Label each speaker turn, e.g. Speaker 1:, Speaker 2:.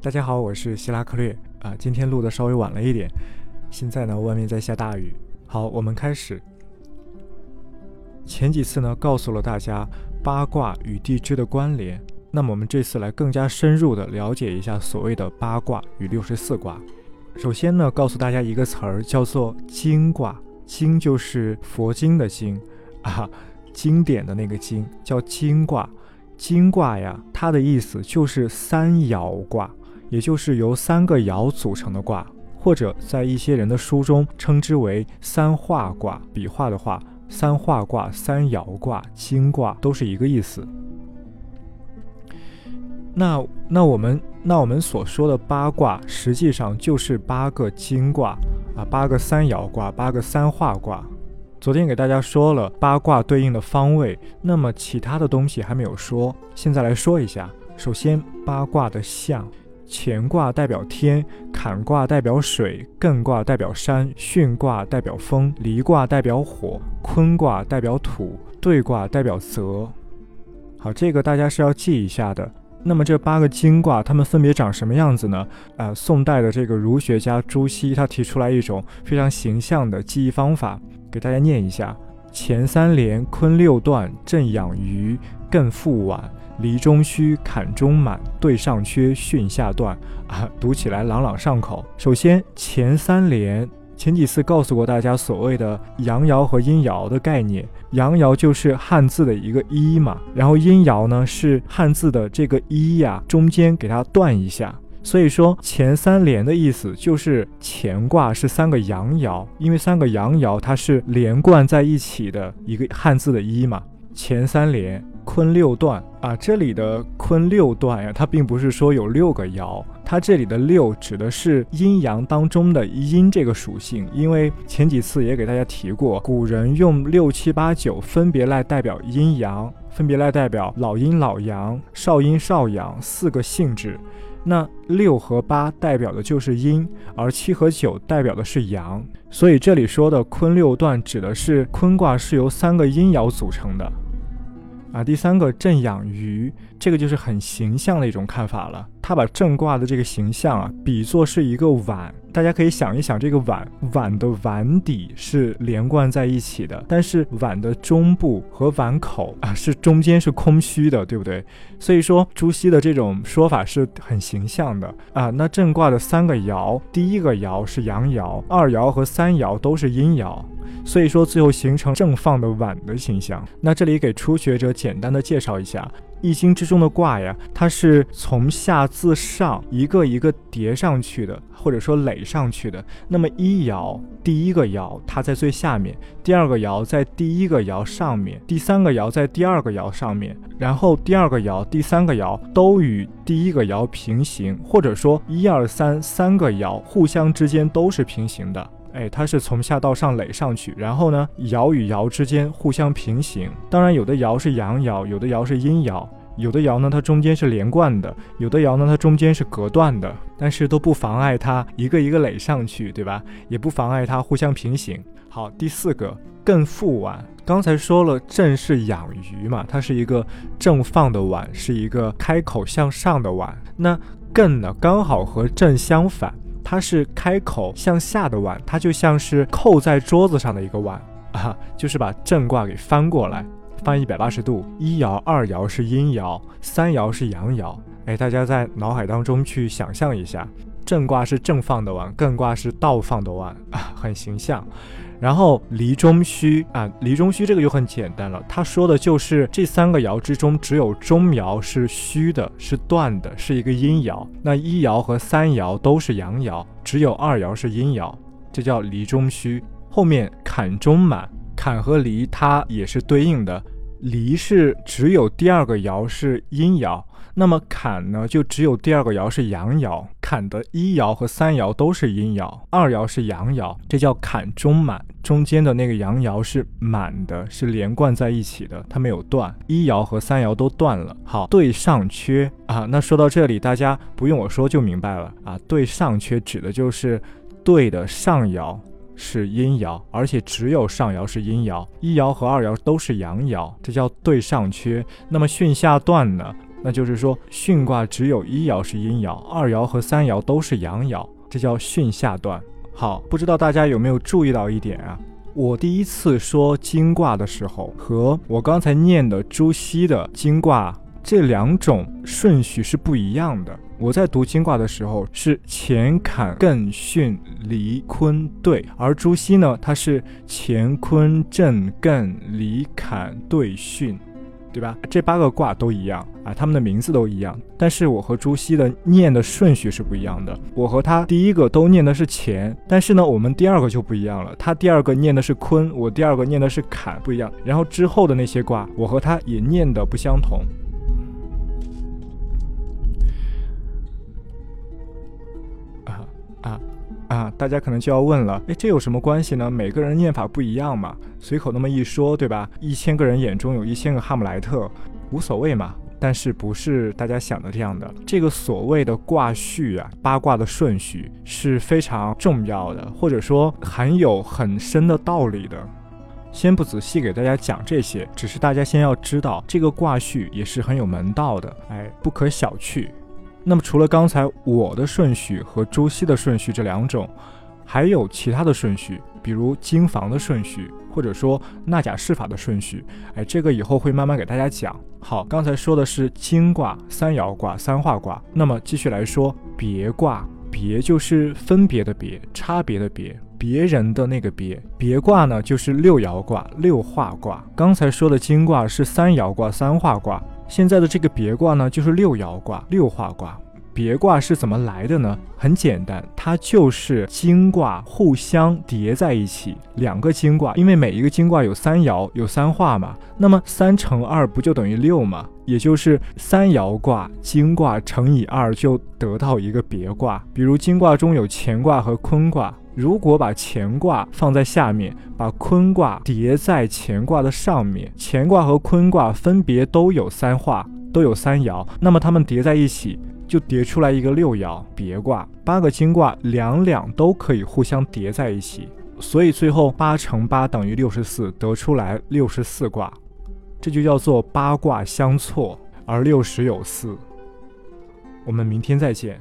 Speaker 1: 大家好，我是希拉克略啊。今天录的稍微晚了一点，现在呢外面在下大雨。好，我们开始。前几次呢告诉了大家八卦与地支的关联，那么我们这次来更加深入的了解一下所谓的八卦与六十四卦。首先呢告诉大家一个词儿叫做经卦，经就是佛经的经啊，经典的那个经叫经卦。金卦呀，它的意思就是三爻卦，也就是由三个爻组成的卦，或者在一些人的书中称之为三画卦。笔画的画，三画卦、三爻卦、金卦都是一个意思。那那我们那我们所说的八卦，实际上就是八个金卦啊，八个三爻卦，八个三画卦。昨天给大家说了八卦对应的方位，那么其他的东西还没有说，现在来说一下。首先，八卦的象，乾卦代表天，坎卦代表水，艮卦代表山，巽卦代表风，离卦代表火，坤卦代表土，兑卦代表泽。好，这个大家是要记一下的。那么这八个金卦，它们分别长什么样子呢？啊，宋代的这个儒学家朱熹，他提出来一种非常形象的记忆方法。给大家念一下：乾三连，坤六断，震养鱼，艮复晚，离中虚，坎中满，兑上缺，巽下断。啊，读起来朗朗上口。首先，乾三连，前几次告诉过大家所谓的阳爻和阴爻的概念。阳爻就是汉字的一个一嘛，然后阴爻呢是汉字的这个一呀，中间给它断一下。所以说乾三连的意思就是乾卦是三个阳爻，因为三个阳爻它是连贯在一起的一个汉字的一嘛。乾三连，坤六断啊，这里的坤六断呀，它并不是说有六个爻，它这里的六指的是阴阳当中的阴这个属性。因为前几次也给大家提过，古人用六七八九分别来代表阴阳，分别来代表老阴老阳、少阴少阳四个性质。那六和八代表的就是阴，而七和九代表的是阳，所以这里说的坤六段指的是坤卦是由三个阴爻组成的。啊，第三个震养鱼，这个就是很形象的一种看法了。他把震卦的这个形象啊，比作是一个碗。大家可以想一想，这个碗碗的碗底是连贯在一起的，但是碗的中部和碗口啊，是中间是空虚的，对不对？所以说朱熹的这种说法是很形象的啊。那震卦的三个爻，第一个爻是阳爻，二爻和三爻都是阴爻。所以说，最后形成正放的碗的形象。那这里给初学者简单的介绍一下，《易经》之中的卦呀，它是从下自上一个一个叠上去的，或者说垒上去的。那么一爻，第一个爻它在最下面，第二个爻在第一个爻上面，第三个爻在第二个爻上面，然后第二个爻、第三个爻都与第一个爻平行，或者说一二三三个爻互相之间都是平行的。哎，它是从下到上垒上去，然后呢，爻与爻之间互相平行。当然，有的爻是阳爻，有的爻是阴爻，有的爻呢，它中间是连贯的，有的爻呢，它中间是隔断的。但是都不妨碍它一个一个垒上去，对吧？也不妨碍它互相平行。好，第四个艮复碗，刚才说了，震是养鱼嘛，它是一个正放的碗，是一个开口向上的碗。那艮呢，刚好和震相反。它是开口向下的碗，它就像是扣在桌子上的一个碗啊，就是把正卦给翻过来，翻一百八十度。一爻、二爻是阴爻，三爻是阳爻。哎，大家在脑海当中去想象一下，正卦是正放的碗，艮卦是倒放的碗 啊，很形象。然后离中虚啊，离中虚这个就很简单了，他说的就是这三个爻之中，只有中爻是虚的，是断的，是一个阴爻。那一爻和三爻都是阳爻，只有二爻是阴爻，这叫离中虚。后面坎中满，坎和离它也是对应的，离是只有第二个爻是阴爻。那么坎呢，就只有第二个爻是阳爻，坎的一爻和三爻都是阴爻，二爻是阳爻，这叫坎中满，中间的那个阳爻是满的，是连贯在一起的，它没有断，一爻和三爻都断了。好，对上缺啊，那说到这里，大家不用我说就明白了啊，对上缺指的就是对的上爻是阴爻，而且只有上爻是阴爻，一爻和二爻都是阳爻，这叫对上缺。那么巽下断呢？那就是说巽卦只有一爻是阴爻，二爻和三爻都是阳爻，这叫巽下段。好，不知道大家有没有注意到一点啊？我第一次说金卦的时候，和我刚才念的朱熹的金卦这两种顺序是不一样的。我在读金卦的时候是乾坎艮巽离坤兑，而朱熹呢，他是乾坤震艮离坎兑巽。对吧？这八个卦都一样啊，他们的名字都一样，但是我和朱熹的念的顺序是不一样的。我和他第一个都念的是乾，但是呢，我们第二个就不一样了。他第二个念的是坤，我第二个念的是坎，不一样。然后之后的那些卦，我和他也念的不相同。啊啊。啊，大家可能就要问了，哎，这有什么关系呢？每个人念法不一样嘛，随口那么一说，对吧？一千个人眼中有一千个哈姆莱特，无所谓嘛。但是不是大家想的这样的？这个所谓的卦序啊，八卦的顺序是非常重要的，或者说含有很深的道理的。先不仔细给大家讲这些，只是大家先要知道，这个卦序也是很有门道的，哎，不可小觑。那么除了刚才我的顺序和朱熹的顺序这两种，还有其他的顺序，比如经房的顺序，或者说纳甲释法的顺序。哎，这个以后会慢慢给大家讲。好，刚才说的是经卦、三爻卦、三化卦。那么继续来说别卦，别就是分别的别，差别的别，别人的那个别。别卦呢，就是六爻卦、六化卦。刚才说的经卦是三爻卦、三化卦。现在的这个别卦呢，就是六爻卦、六化卦。别卦是怎么来的呢？很简单，它就是金卦互相叠在一起，两个金卦，因为每一个金卦有三爻、有三化嘛，那么三乘二不就等于六吗？也就是三爻卦金卦乘以二就得到一个别卦。比如金卦中有乾卦和坤卦，如果把乾卦放在下面，把坤卦叠在乾卦的上面，乾卦和坤卦分别都有三化，都有三爻，那么它们叠在一起。就叠出来一个六爻别卦，八个金卦两两都可以互相叠在一起，所以最后八乘八等于六十四，得出来六十四卦，这就叫做八卦相错而六十有四。我们明天再见。